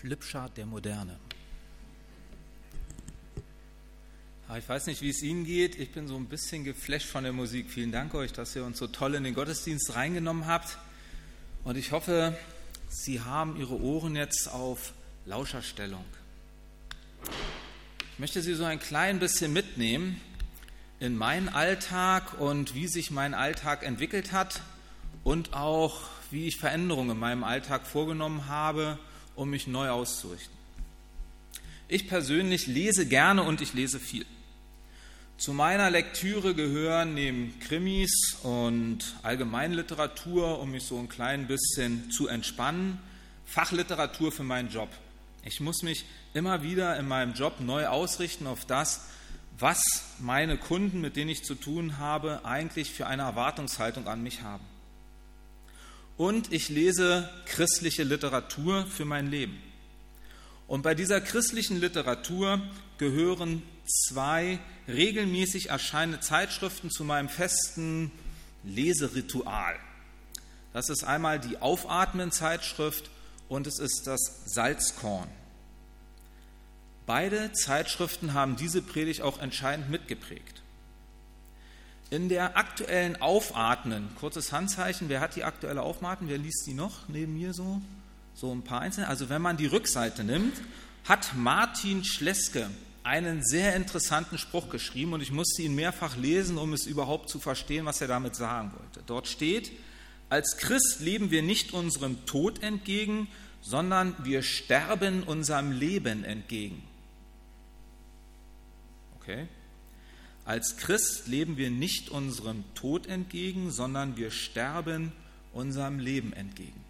Flipchart der Moderne. Ich weiß nicht, wie es Ihnen geht. Ich bin so ein bisschen geflasht von der Musik. Vielen Dank euch, dass ihr uns so toll in den Gottesdienst reingenommen habt. Und ich hoffe, Sie haben Ihre Ohren jetzt auf Lauscherstellung. Ich möchte Sie so ein klein bisschen mitnehmen in meinen Alltag und wie sich mein Alltag entwickelt hat und auch wie ich Veränderungen in meinem Alltag vorgenommen habe, um mich neu auszurichten. Ich persönlich lese gerne und ich lese viel. Zu meiner Lektüre gehören neben Krimis und Allgemeinliteratur, um mich so ein klein bisschen zu entspannen, Fachliteratur für meinen Job. Ich muss mich immer wieder in meinem Job neu ausrichten auf das, was meine Kunden, mit denen ich zu tun habe, eigentlich für eine Erwartungshaltung an mich haben. Und ich lese christliche Literatur für mein Leben. Und bei dieser christlichen Literatur gehören zwei regelmäßig erscheinende Zeitschriften zu meinem festen Leseritual. Das ist einmal die Aufatmen-Zeitschrift und es ist das Salzkorn. Beide Zeitschriften haben diese Predigt auch entscheidend mitgeprägt. In der aktuellen Aufatmen, kurzes Handzeichen, wer hat die aktuelle Aufatmen, wer liest die noch neben mir so? So ein paar einzelne. Also wenn man die Rückseite nimmt, hat Martin Schleske einen sehr interessanten Spruch geschrieben und ich musste ihn mehrfach lesen, um es überhaupt zu verstehen, was er damit sagen wollte. Dort steht, als Christ leben wir nicht unserem Tod entgegen, sondern wir sterben unserem Leben entgegen. Okay? Als Christ leben wir nicht unserem Tod entgegen, sondern wir sterben unserem Leben entgegen.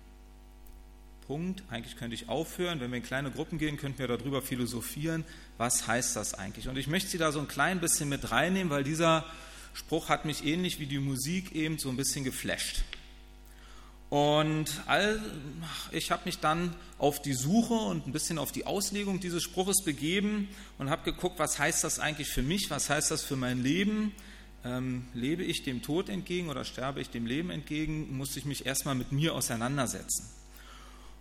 Punkt. Eigentlich könnte ich aufhören. Wenn wir in kleine Gruppen gehen, könnten wir darüber philosophieren. Was heißt das eigentlich? Und ich möchte Sie da so ein klein bisschen mit reinnehmen, weil dieser Spruch hat mich ähnlich wie die Musik eben so ein bisschen geflasht. Und all, ich habe mich dann auf die Suche und ein bisschen auf die Auslegung dieses Spruches begeben und habe geguckt, was heißt das eigentlich für mich, was heißt das für mein Leben. Ähm, lebe ich dem Tod entgegen oder sterbe ich dem Leben entgegen, musste ich mich erstmal mit mir auseinandersetzen.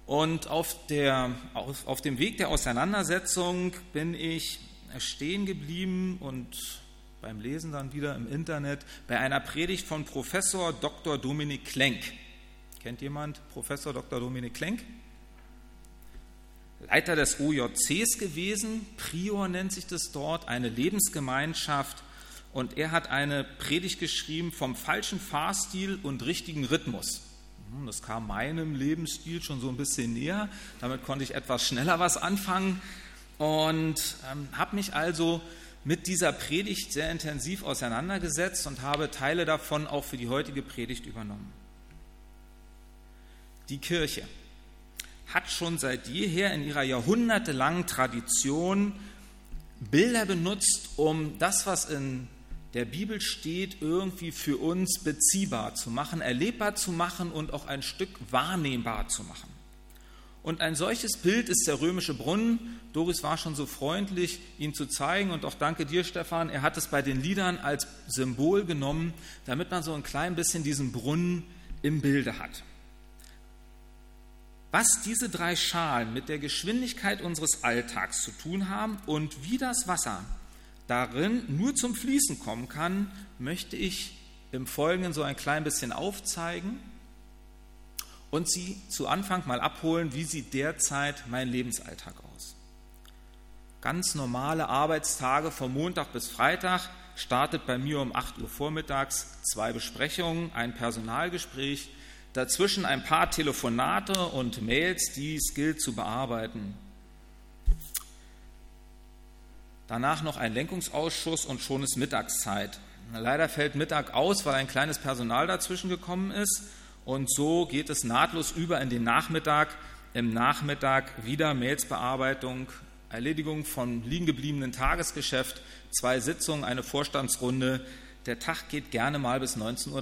Und auf, der, auf, auf dem Weg der Auseinandersetzung bin ich stehen geblieben und beim Lesen dann wieder im Internet bei einer Predigt von Professor Dr. Dominik Klenk. Kennt jemand Professor Dr. Dominik Klenk? Leiter des OJCs gewesen, Prior nennt sich das dort, eine Lebensgemeinschaft. Und er hat eine Predigt geschrieben vom falschen Fahrstil und richtigen Rhythmus. Hm, das kam meinem Lebensstil schon so ein bisschen näher. Damit konnte ich etwas schneller was anfangen und ähm, habe mich also mit dieser Predigt sehr intensiv auseinandergesetzt und habe Teile davon auch für die heutige Predigt übernommen. Die Kirche hat schon seit jeher in ihrer jahrhundertelangen Tradition Bilder benutzt, um das, was in der Bibel steht, irgendwie für uns beziehbar zu machen, erlebbar zu machen und auch ein Stück wahrnehmbar zu machen. Und ein solches Bild ist der römische Brunnen. Doris war schon so freundlich, ihn zu zeigen. Und auch danke dir, Stefan. Er hat es bei den Liedern als Symbol genommen, damit man so ein klein bisschen diesen Brunnen im Bilde hat. Was diese drei Schalen mit der Geschwindigkeit unseres Alltags zu tun haben und wie das Wasser darin nur zum Fließen kommen kann, möchte ich im Folgenden so ein klein bisschen aufzeigen und Sie zu Anfang mal abholen, wie sieht derzeit mein Lebensalltag aus. Ganz normale Arbeitstage von Montag bis Freitag startet bei mir um 8 Uhr vormittags zwei Besprechungen, ein Personalgespräch, dazwischen ein paar Telefonate und Mails, die es gilt zu bearbeiten. Danach noch ein Lenkungsausschuss und schon ist Mittagszeit. Leider fällt Mittag aus, weil ein kleines Personal dazwischen gekommen ist. Und so geht es nahtlos über in den Nachmittag. Im Nachmittag wieder Mailsbearbeitung, Erledigung von liegen gebliebenen Tagesgeschäft, zwei Sitzungen, eine Vorstandsrunde. Der Tag geht gerne mal bis 19.30 Uhr.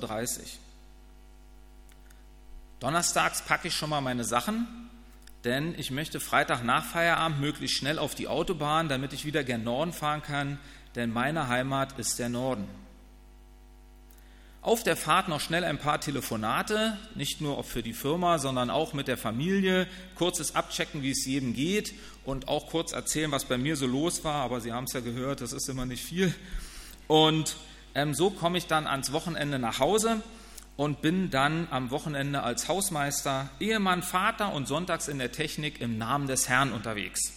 Donnerstags packe ich schon mal meine Sachen denn ich möchte Freitag nach Feierabend möglichst schnell auf die Autobahn, damit ich wieder gern Norden fahren kann, denn meine Heimat ist der Norden. Auf der Fahrt noch schnell ein paar Telefonate, nicht nur für die Firma, sondern auch mit der Familie, kurzes Abchecken, wie es jedem geht und auch kurz erzählen, was bei mir so los war. Aber Sie haben es ja gehört, das ist immer nicht viel. Und ähm, so komme ich dann ans Wochenende nach Hause und bin dann am Wochenende als Hausmeister, Ehemann, Vater und sonntags in der Technik im Namen des Herrn unterwegs.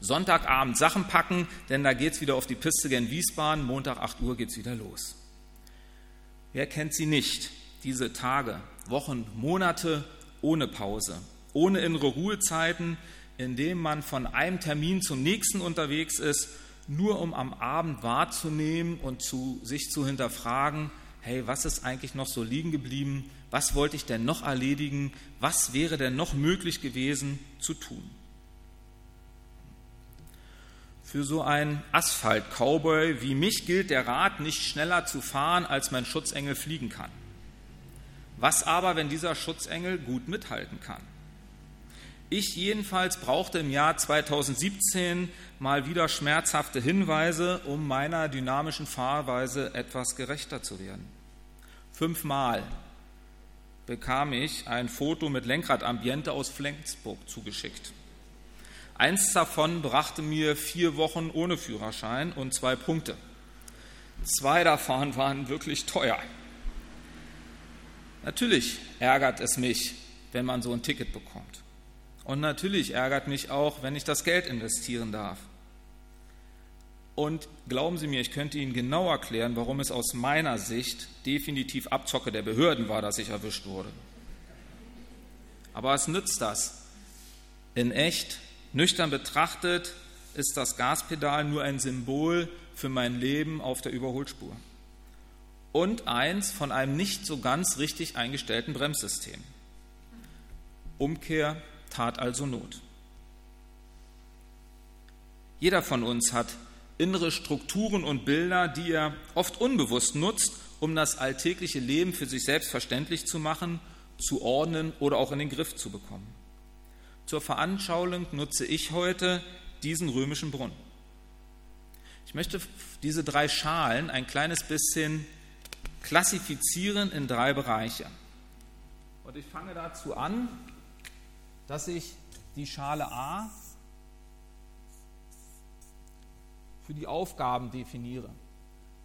Sonntagabend Sachen packen, denn da geht es wieder auf die Piste gen Wiesbaden. Montag 8 Uhr geht es wieder los. Wer kennt sie nicht? Diese Tage, Wochen, Monate ohne Pause, ohne innere Ruhezeiten, in denen man von einem Termin zum nächsten unterwegs ist, nur um am Abend wahrzunehmen und zu, sich zu hinterfragen, hey, was ist eigentlich noch so liegen geblieben? Was wollte ich denn noch erledigen? Was wäre denn noch möglich gewesen zu tun? Für so einen Asphalt-Cowboy wie mich gilt der Rat, nicht schneller zu fahren, als mein Schutzengel fliegen kann. Was aber, wenn dieser Schutzengel gut mithalten kann? Ich jedenfalls brauchte im Jahr 2017 mal wieder schmerzhafte Hinweise, um meiner dynamischen Fahrweise etwas gerechter zu werden. Fünfmal bekam ich ein Foto mit Lenkradambiente aus Flensburg zugeschickt. Eins davon brachte mir vier Wochen ohne Führerschein und zwei Punkte. Zwei davon waren wirklich teuer. Natürlich ärgert es mich, wenn man so ein Ticket bekommt. Und natürlich ärgert mich auch, wenn ich das Geld investieren darf. Und glauben Sie mir, ich könnte Ihnen genau erklären, warum es aus meiner Sicht definitiv Abzocke der Behörden war, dass ich erwischt wurde. Aber was nützt das? In echt, nüchtern betrachtet, ist das Gaspedal nur ein Symbol für mein Leben auf der Überholspur. Und eins von einem nicht so ganz richtig eingestellten Bremssystem. Umkehr tat also Not. Jeder von uns hat innere Strukturen und Bilder, die er oft unbewusst nutzt, um das alltägliche Leben für sich selbstverständlich zu machen, zu ordnen oder auch in den Griff zu bekommen. Zur Veranschauung nutze ich heute diesen römischen Brunnen. Ich möchte diese drei Schalen ein kleines bisschen klassifizieren in drei Bereiche. Und ich fange dazu an, dass ich die Schale A für die Aufgaben definiere.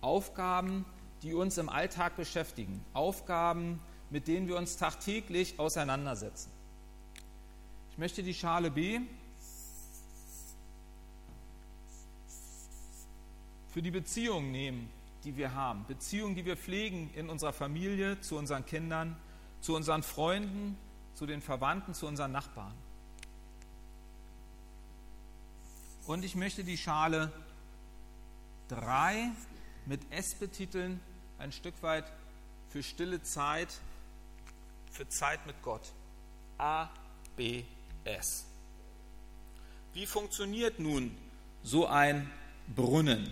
Aufgaben, die uns im Alltag beschäftigen. Aufgaben, mit denen wir uns tagtäglich auseinandersetzen. Ich möchte die Schale B für die Beziehungen nehmen, die wir haben. Beziehungen, die wir pflegen in unserer Familie, zu unseren Kindern, zu unseren Freunden, zu den Verwandten, zu unseren Nachbarn. Und ich möchte die Schale 3 mit S betiteln, ein Stück weit für stille Zeit, für Zeit mit Gott. A, B, S. Wie funktioniert nun so ein Brunnen?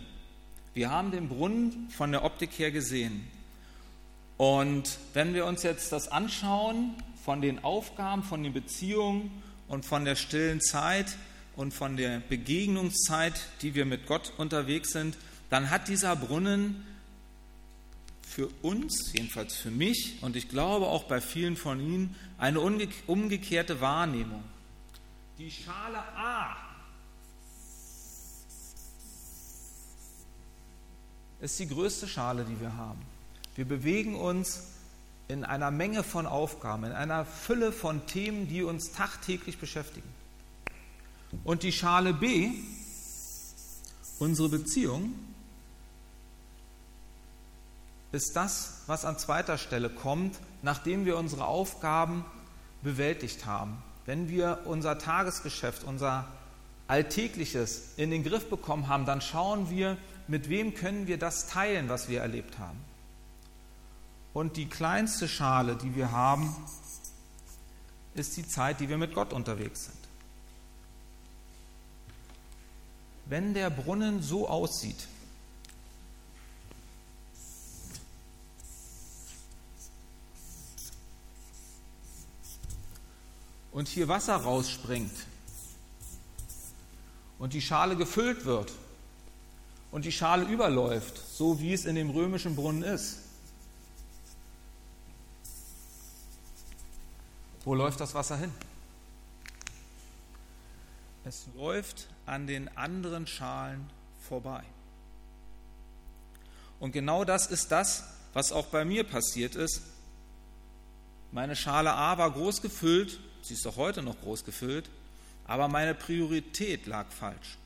Wir haben den Brunnen von der Optik her gesehen. Und wenn wir uns jetzt das anschauen, von den Aufgaben, von den Beziehungen und von der stillen Zeit und von der Begegnungszeit, die wir mit Gott unterwegs sind, dann hat dieser Brunnen für uns, jedenfalls für mich und ich glaube auch bei vielen von Ihnen, eine umgekehrte Wahrnehmung. Die Schale A ist die größte Schale, die wir haben. Wir bewegen uns in einer Menge von Aufgaben, in einer Fülle von Themen, die uns tagtäglich beschäftigen. Und die Schale B, unsere Beziehung, ist das, was an zweiter Stelle kommt, nachdem wir unsere Aufgaben bewältigt haben. Wenn wir unser Tagesgeschäft, unser Alltägliches in den Griff bekommen haben, dann schauen wir, mit wem können wir das teilen, was wir erlebt haben. Und die kleinste Schale, die wir haben, ist die Zeit, die wir mit Gott unterwegs sind. wenn der Brunnen so aussieht, und hier Wasser rausspringt und die Schale gefüllt wird und die Schale überläuft, so wie es in dem römischen Brunnen ist, wo läuft das Wasser hin? Es läuft an den anderen Schalen vorbei. Und genau das ist das, was auch bei mir passiert ist. Meine Schale A war groß gefüllt, sie ist auch heute noch groß gefüllt, aber meine Priorität lag falsch.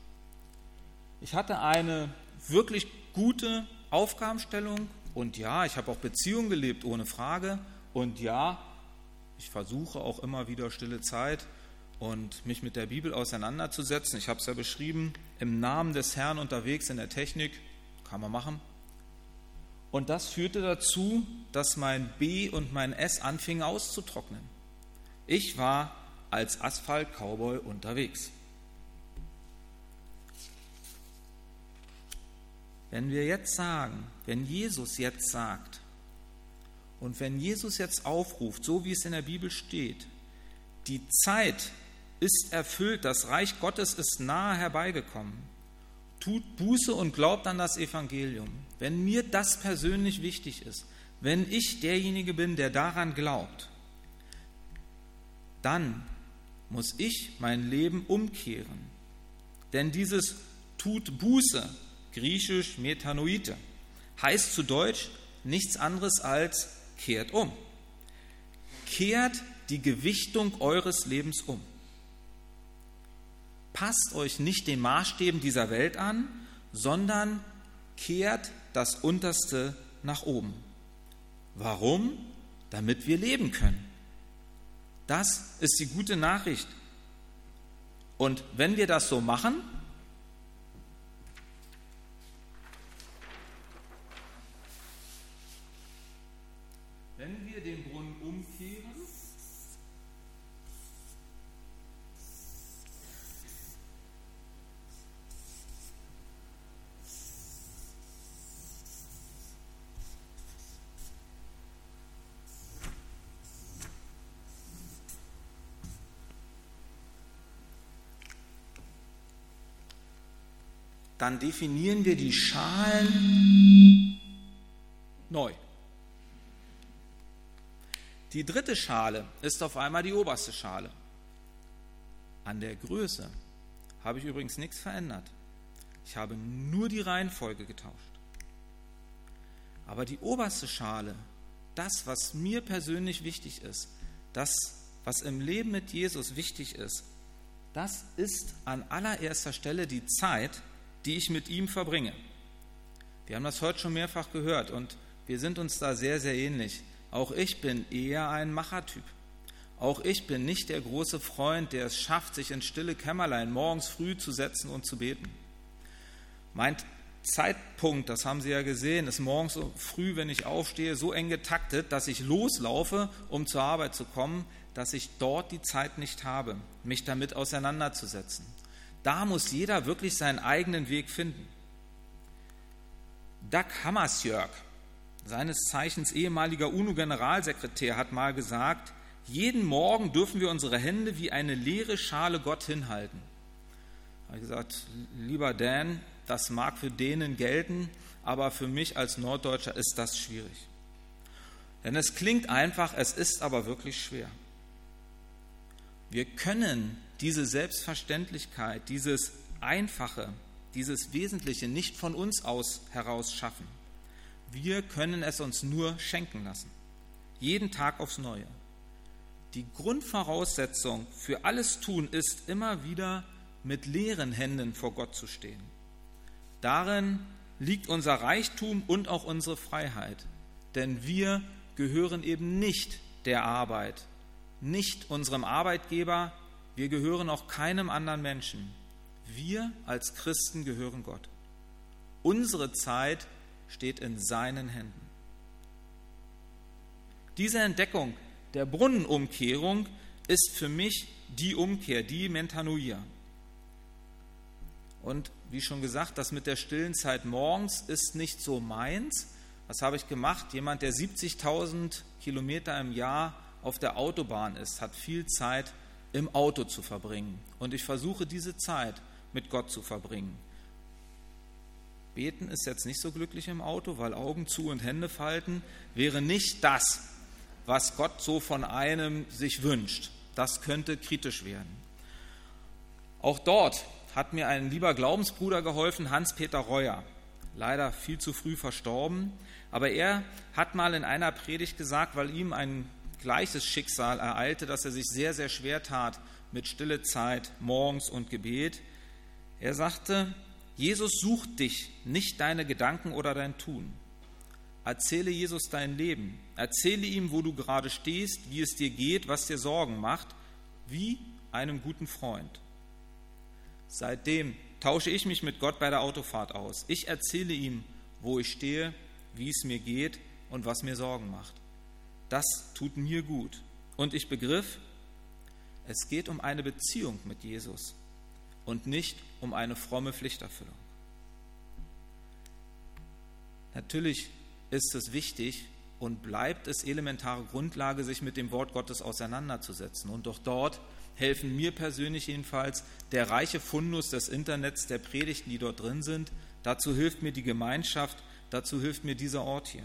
Ich hatte eine wirklich gute Aufgabenstellung und ja, ich habe auch Beziehungen gelebt, ohne Frage. Und ja, ich versuche auch immer wieder stille Zeit und mich mit der Bibel auseinanderzusetzen. Ich habe es ja beschrieben, im Namen des Herrn unterwegs in der Technik, kann man machen. Und das führte dazu, dass mein B und mein S anfingen auszutrocknen. Ich war als Asphalt-Cowboy unterwegs. Wenn wir jetzt sagen, wenn Jesus jetzt sagt und wenn Jesus jetzt aufruft, so wie es in der Bibel steht, die Zeit ist erfüllt, das Reich Gottes ist nahe herbeigekommen, tut Buße und glaubt an das Evangelium. Wenn mir das persönlich wichtig ist, wenn ich derjenige bin, der daran glaubt, dann muss ich mein Leben umkehren. Denn dieses tut Buße griechisch Metanoite, heißt zu Deutsch nichts anderes als kehrt um. Kehrt die Gewichtung eures Lebens um. Passt euch nicht den Maßstäben dieser Welt an, sondern kehrt das Unterste nach oben. Warum? Damit wir leben können. Das ist die gute Nachricht. Und wenn wir das so machen, Wenn wir den Brunnen umkehren, dann definieren wir die Schalen neu. Die dritte Schale ist auf einmal die oberste Schale. An der Größe habe ich übrigens nichts verändert. Ich habe nur die Reihenfolge getauscht. Aber die oberste Schale, das, was mir persönlich wichtig ist, das, was im Leben mit Jesus wichtig ist, das ist an allererster Stelle die Zeit, die ich mit ihm verbringe. Wir haben das heute schon mehrfach gehört und wir sind uns da sehr, sehr ähnlich. Auch ich bin eher ein Machertyp. Auch ich bin nicht der große Freund, der es schafft, sich ins stille Kämmerlein morgens früh zu setzen und zu beten. Mein Zeitpunkt, das haben Sie ja gesehen, ist morgens früh, wenn ich aufstehe, so eng getaktet, dass ich loslaufe, um zur Arbeit zu kommen, dass ich dort die Zeit nicht habe, mich damit auseinanderzusetzen. Da muss jeder wirklich seinen eigenen Weg finden. Doug Hammersjörg, seines Zeichens ehemaliger UNO-Generalsekretär, hat mal gesagt, jeden Morgen dürfen wir unsere Hände wie eine leere Schale Gott hinhalten. Er hat gesagt, lieber Dan, das mag für denen gelten, aber für mich als Norddeutscher ist das schwierig. Denn es klingt einfach, es ist aber wirklich schwer. Wir können diese Selbstverständlichkeit, dieses Einfache, dieses Wesentliche nicht von uns aus heraus schaffen. Wir können es uns nur schenken lassen. Jeden Tag aufs Neue. Die Grundvoraussetzung für alles Tun ist immer wieder mit leeren Händen vor Gott zu stehen. Darin liegt unser Reichtum und auch unsere Freiheit. Denn wir gehören eben nicht der Arbeit, nicht unserem Arbeitgeber, wir gehören auch keinem anderen Menschen. Wir als Christen gehören Gott. Unsere Zeit steht in seinen Händen. Diese Entdeckung der Brunnenumkehrung ist für mich die Umkehr, die Mentanoia. Und wie schon gesagt, das mit der stillen Zeit morgens ist nicht so meins. Was habe ich gemacht? Jemand, der 70.000 Kilometer im Jahr auf der Autobahn ist, hat viel Zeit im Auto zu verbringen. Und ich versuche diese Zeit mit Gott zu verbringen. Beten ist jetzt nicht so glücklich im Auto, weil Augen zu und Hände falten wäre nicht das, was Gott so von einem sich wünscht. Das könnte kritisch werden. Auch dort hat mir ein lieber Glaubensbruder geholfen, Hans-Peter Reuer, leider viel zu früh verstorben. Aber er hat mal in einer Predigt gesagt, weil ihm ein gleiches Schicksal ereilte, dass er sich sehr, sehr schwer tat mit stille Zeit morgens und Gebet. Er sagte, Jesus sucht dich, nicht deine Gedanken oder dein Tun. Erzähle Jesus dein Leben. Erzähle ihm, wo du gerade stehst, wie es dir geht, was dir Sorgen macht, wie einem guten Freund. Seitdem tausche ich mich mit Gott bei der Autofahrt aus. Ich erzähle ihm, wo ich stehe, wie es mir geht und was mir Sorgen macht. Das tut mir gut. Und ich begriff, es geht um eine Beziehung mit Jesus und nicht um eine fromme Pflichterfüllung. Natürlich ist es wichtig und bleibt es elementare Grundlage, sich mit dem Wort Gottes auseinanderzusetzen. Und doch dort helfen mir persönlich jedenfalls der reiche Fundus des Internets, der Predigten, die dort drin sind. Dazu hilft mir die Gemeinschaft, dazu hilft mir dieser Ort hier.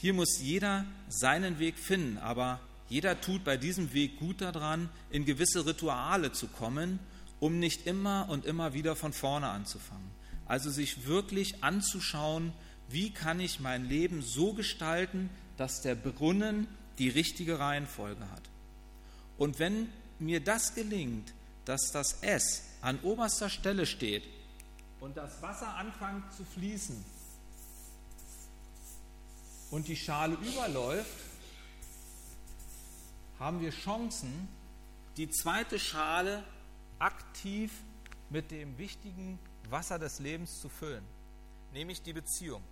Hier muss jeder seinen Weg finden, aber jeder tut bei diesem Weg gut daran, in gewisse Rituale zu kommen, um nicht immer und immer wieder von vorne anzufangen. Also sich wirklich anzuschauen, wie kann ich mein Leben so gestalten, dass der Brunnen die richtige Reihenfolge hat. Und wenn mir das gelingt, dass das S an oberster Stelle steht und das Wasser anfängt zu fließen, und die Schale überläuft, haben wir Chancen, die zweite Schale aktiv mit dem wichtigen Wasser des Lebens zu füllen, nämlich die Beziehung.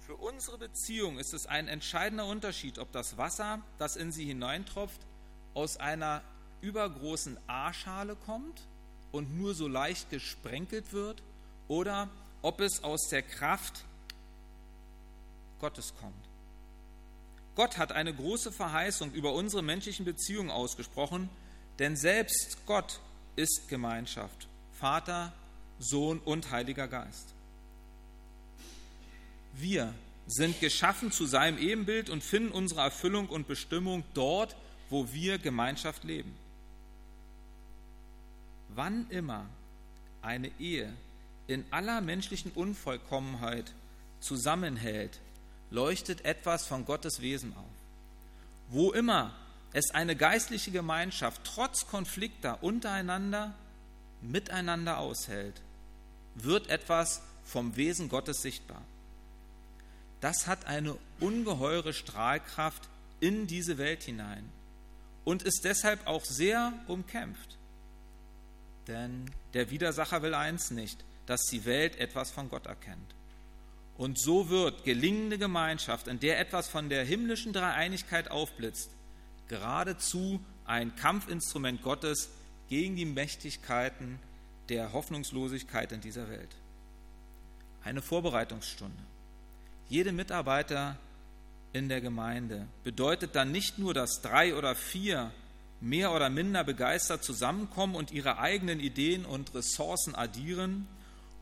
Für unsere Beziehung ist es ein entscheidender Unterschied, ob das Wasser, das in sie hineintropft, aus einer übergroßen A-Schale kommt und nur so leicht gesprenkelt wird oder ob es aus der Kraft Gottes kommt. Gott hat eine große Verheißung über unsere menschlichen Beziehungen ausgesprochen, denn selbst Gott ist Gemeinschaft, Vater, Sohn und Heiliger Geist. Wir sind geschaffen zu seinem Ebenbild und finden unsere Erfüllung und Bestimmung dort, wo wir Gemeinschaft leben. Wann immer eine Ehe in aller menschlichen Unvollkommenheit zusammenhält, leuchtet etwas von Gottes Wesen auf. Wo immer es eine geistliche Gemeinschaft trotz Konflikter untereinander miteinander aushält, wird etwas vom Wesen Gottes sichtbar. Das hat eine ungeheure Strahlkraft in diese Welt hinein und ist deshalb auch sehr umkämpft. Denn der Widersacher will eins nicht, dass die Welt etwas von Gott erkennt. Und so wird gelingende Gemeinschaft, in der etwas von der himmlischen Dreieinigkeit aufblitzt, geradezu ein Kampfinstrument Gottes gegen die Mächtigkeiten der Hoffnungslosigkeit in dieser Welt. Eine Vorbereitungsstunde. Jede Mitarbeiter in der Gemeinde bedeutet dann nicht nur, dass drei oder vier mehr oder minder begeistert zusammenkommen und ihre eigenen Ideen und Ressourcen addieren,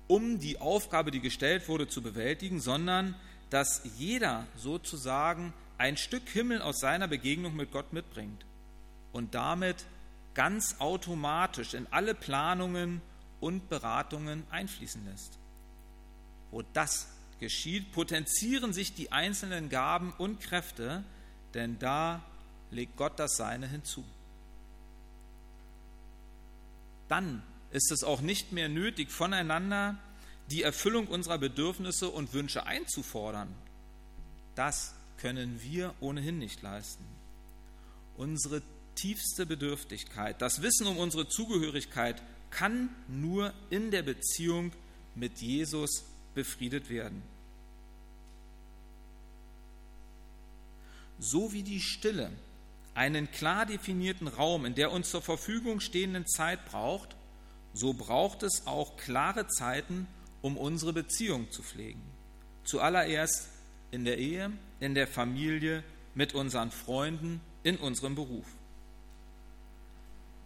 um die Aufgabe, die gestellt wurde, zu bewältigen, sondern dass jeder sozusagen ein Stück Himmel aus seiner Begegnung mit Gott mitbringt und damit ganz automatisch in alle Planungen und Beratungen einfließen lässt. Wo das geschieht, potenzieren sich die einzelnen Gaben und Kräfte, denn da legt Gott das Seine hinzu. Dann ist es auch nicht mehr nötig, voneinander die Erfüllung unserer Bedürfnisse und Wünsche einzufordern. Das können wir ohnehin nicht leisten. Unsere tiefste Bedürftigkeit, das Wissen um unsere Zugehörigkeit kann nur in der Beziehung mit Jesus befriedet werden. So wie die Stille einen klar definierten Raum in der uns zur Verfügung stehenden Zeit braucht, so braucht es auch klare Zeiten, um unsere Beziehung zu pflegen. Zuallererst in der Ehe, in der Familie, mit unseren Freunden, in unserem Beruf.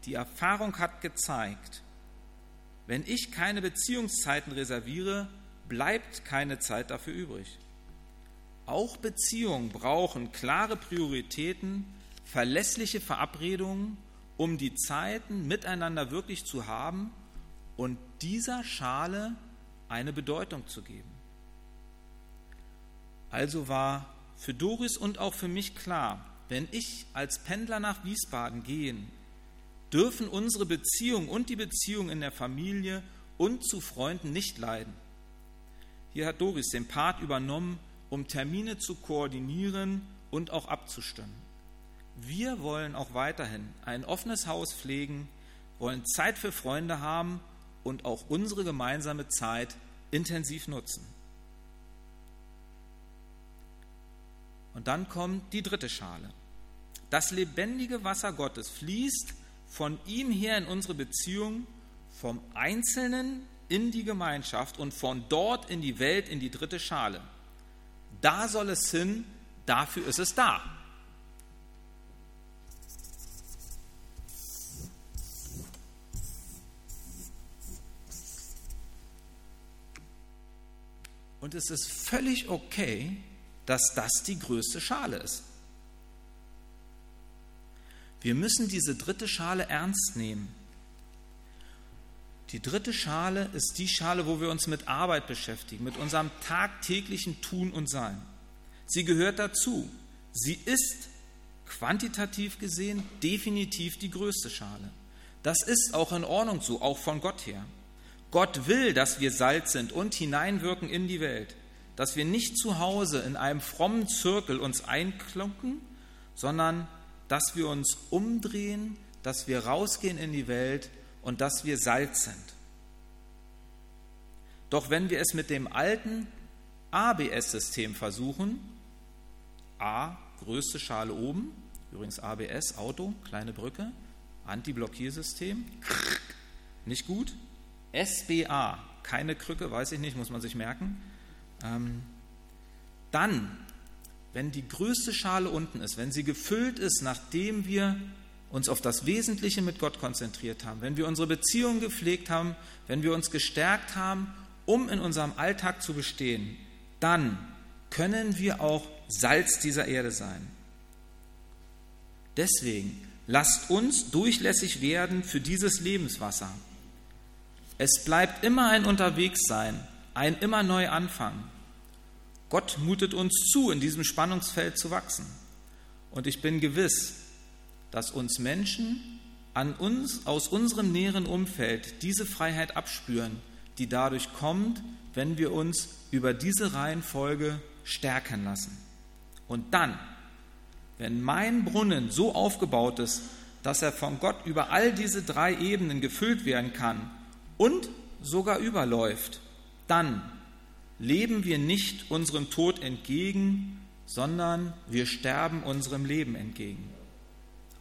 Die Erfahrung hat gezeigt, wenn ich keine Beziehungszeiten reserviere, bleibt keine Zeit dafür übrig. auch Beziehungen brauchen klare Prioritäten, verlässliche Verabredungen, um die Zeiten miteinander wirklich zu haben und dieser Schale eine Bedeutung zu geben. Also war für Doris und auch für mich klar, wenn ich als Pendler nach Wiesbaden gehe, dürfen unsere Beziehung und die Beziehung in der Familie und zu Freunden nicht leiden. Hier hat Doris den Part übernommen, um Termine zu koordinieren und auch abzustimmen. Wir wollen auch weiterhin ein offenes Haus pflegen, wollen Zeit für Freunde haben und auch unsere gemeinsame Zeit intensiv nutzen. Und dann kommt die dritte Schale. Das lebendige Wasser Gottes fließt von ihm her in unsere Beziehung, vom Einzelnen in die Gemeinschaft und von dort in die Welt, in die dritte Schale. Da soll es hin, dafür ist es da. Und es ist völlig okay, dass das die größte Schale ist. Wir müssen diese dritte Schale ernst nehmen. Die dritte Schale ist die Schale, wo wir uns mit Arbeit beschäftigen, mit unserem tagtäglichen Tun und Sein. Sie gehört dazu. Sie ist quantitativ gesehen definitiv die größte Schale. Das ist auch in Ordnung so, auch von Gott her. Gott will, dass wir Salz sind und hineinwirken in die Welt, dass wir nicht zu Hause in einem frommen Zirkel uns einklunken, sondern dass wir uns umdrehen, dass wir rausgehen in die Welt und dass wir Salz sind. Doch wenn wir es mit dem alten ABS-System versuchen, A, größte Schale oben, übrigens ABS, Auto, kleine Brücke, Anti-Blockiersystem, nicht gut. SBA, keine Krücke, weiß ich nicht, muss man sich merken. Ähm, dann, wenn die größte Schale unten ist, wenn sie gefüllt ist, nachdem wir uns auf das Wesentliche mit Gott konzentriert haben, wenn wir unsere Beziehungen gepflegt haben, wenn wir uns gestärkt haben, um in unserem Alltag zu bestehen, dann können wir auch Salz dieser Erde sein. Deswegen lasst uns durchlässig werden für dieses Lebenswasser. Es bleibt immer ein Unterwegssein, ein immer neu Anfang. Gott mutet uns zu, in diesem Spannungsfeld zu wachsen. Und ich bin gewiss, dass uns Menschen an uns, aus unserem näheren Umfeld diese Freiheit abspüren, die dadurch kommt, wenn wir uns über diese Reihenfolge stärken lassen. Und dann, wenn mein Brunnen so aufgebaut ist, dass er von Gott über all diese drei Ebenen gefüllt werden kann und sogar überläuft, dann leben wir nicht unserem Tod entgegen, sondern wir sterben unserem Leben entgegen.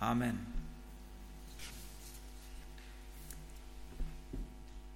Amen.